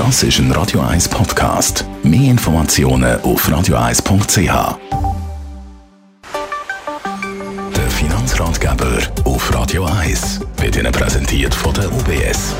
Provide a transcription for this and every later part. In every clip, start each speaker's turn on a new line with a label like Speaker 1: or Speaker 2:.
Speaker 1: Das ist ein Radio 1 Podcast. Mehr Informationen auf radio1.ch. Der Finanzratgeber auf Radio 1 wird Ihnen präsentiert von der UBS.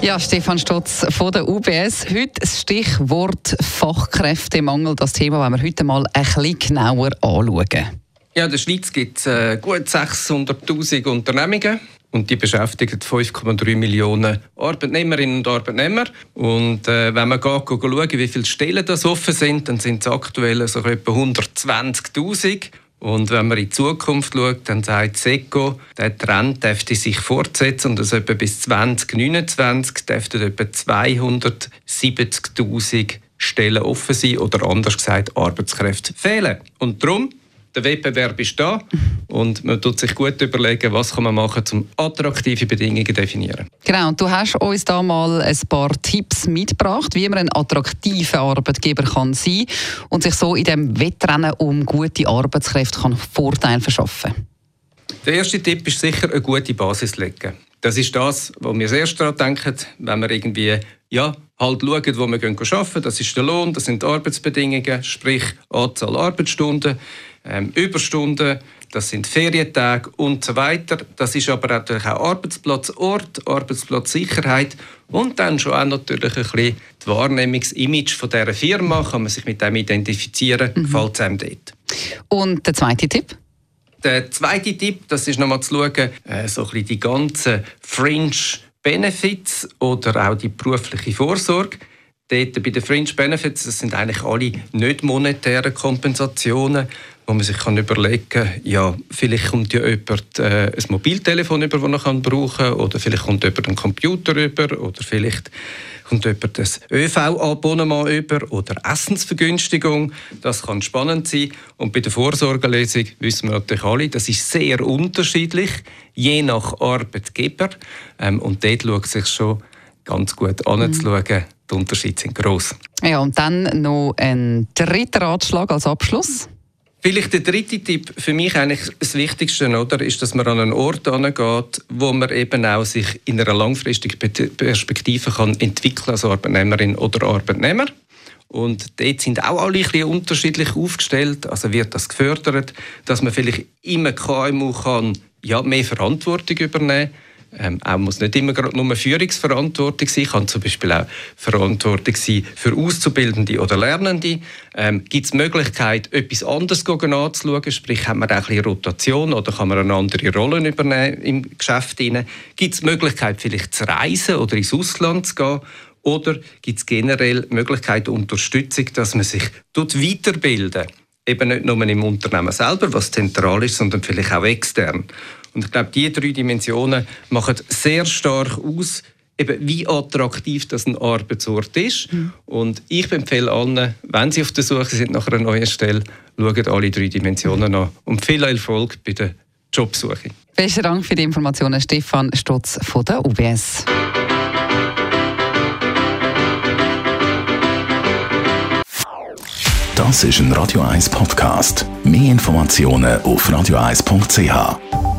Speaker 2: Ja, Stefan Stotz von der UBS. Heute das Stichwort Fachkräftemangel. Das Thema wollen wir heute mal ein bisschen genauer anschauen.
Speaker 3: Ja, in der Schweiz gibt es äh, gut 600'000 Unternehmungen und die beschäftigen 5,3 Millionen Arbeitnehmerinnen und Arbeitnehmer. Und äh, wenn man geht, geht schauen, wie viele Stellen das offen sind, dann sind es aktuell so etwa 120'000. Und wenn man in die Zukunft schaut, dann sagt SECO, der Trend dürfte sich fortsetzen und dass etwa bis 2029 dürften etwa 270'000 Stellen offen sein oder anders gesagt Arbeitskräfte fehlen. Und darum der Wettbewerb ist da und man tut sich gut überlegen, was kann man machen, um attraktive Bedingungen zu definieren.
Speaker 2: Genau, und du hast uns da mal ein paar Tipps mitgebracht, wie man ein attraktiver Arbeitgeber kann sein und sich so in dem Wettrennen um gute Arbeitskräfte kann Vorteile verschaffen.
Speaker 3: Der erste Tipp ist sicher eine gute Basis legen. Das ist das, was wir erst daran denken, wenn wir irgendwie ja, halt schauen, wo wir arbeiten können. Das ist der Lohn, das sind die Arbeitsbedingungen, sprich Anzahl Arbeitsstunden ähm, Überstunden, das sind Ferientage und so weiter. Das ist aber natürlich auch Arbeitsplatzort, Arbeitsplatzsicherheit und dann schon auch natürlich ein bisschen das Wahrnehmungsimage von dieser Firma. Kann man sich mit dem identifizieren, mhm. gefällt es einem dort.
Speaker 2: Und der zweite Tipp?
Speaker 3: Der zweite Tipp, das ist nochmal zu schauen, äh, so ein bisschen die ganzen Fringe Benefits oder auch die berufliche Vorsorge dort bei den Fringe Benefits, das sind eigentlich alle nicht monetären Kompensationen, wo man sich kann überlegen kann, ja, vielleicht kommt ja jemand äh, ein Mobiltelefon über, das er brauchen kann, oder vielleicht kommt jemand einen Computer über, oder vielleicht kommt jemand ein ÖV-Abonnement über oder Essensvergünstigung. Das kann spannend sein. Und bei der Vorsorgelesung wissen wir natürlich alle, das ist sehr unterschiedlich, je nach Arbeitgeber. Ähm, und dort schaut sich schon ganz gut anzuschauen. Mhm. Die Unterschiede sind gross.
Speaker 2: Ja, und dann noch ein dritter Ratschlag als Abschluss.
Speaker 3: Vielleicht der dritte Tipp für mich eigentlich das Wichtigste, oder, ist, dass man an einen Ort angeht, wo man eben auch sich in einer langfristigen Perspektive kann entwickeln als Arbeitnehmerin oder Arbeitnehmer. Und dort sind auch alle ein bisschen unterschiedlich aufgestellt. Also wird das gefördert, dass man vielleicht immer KMU kann, ja, mehr Verantwortung übernehmen kann ähm, auch muss nicht immer nur Führungsverantwortung sein, kann zum Beispiel auch Verantwortung sein für Auszubildende oder Lernende. Ähm, Gibt es Möglichkeit, etwas anderes anzuschauen, sprich, haben wir auch ein bisschen Rotation oder kann man eine andere Rolle übernehmen im Geschäft? Gibt es Möglichkeit, vielleicht zu reisen oder ins Ausland zu gehen? Oder gibt es generell Möglichkeit Unterstützung, dass man sich dort weiterbilden Eben nicht nur im Unternehmen selber, was zentral ist, sondern vielleicht auch extern. Und ich glaube, diese drei Dimensionen machen sehr stark aus, eben wie attraktiv das ein Arbeitsort ist. Mhm. Und ich empfehle allen, wenn sie auf der Suche sind nach einer neuen Stelle, schauen alle drei Dimensionen an. Und viel Erfolg bei der Jobsuche.
Speaker 2: Besten Dank für die Informationen, Stefan Stotz von der UBS.
Speaker 1: Das ist ein Radio 1 Podcast. Mehr Informationen auf radio1.ch.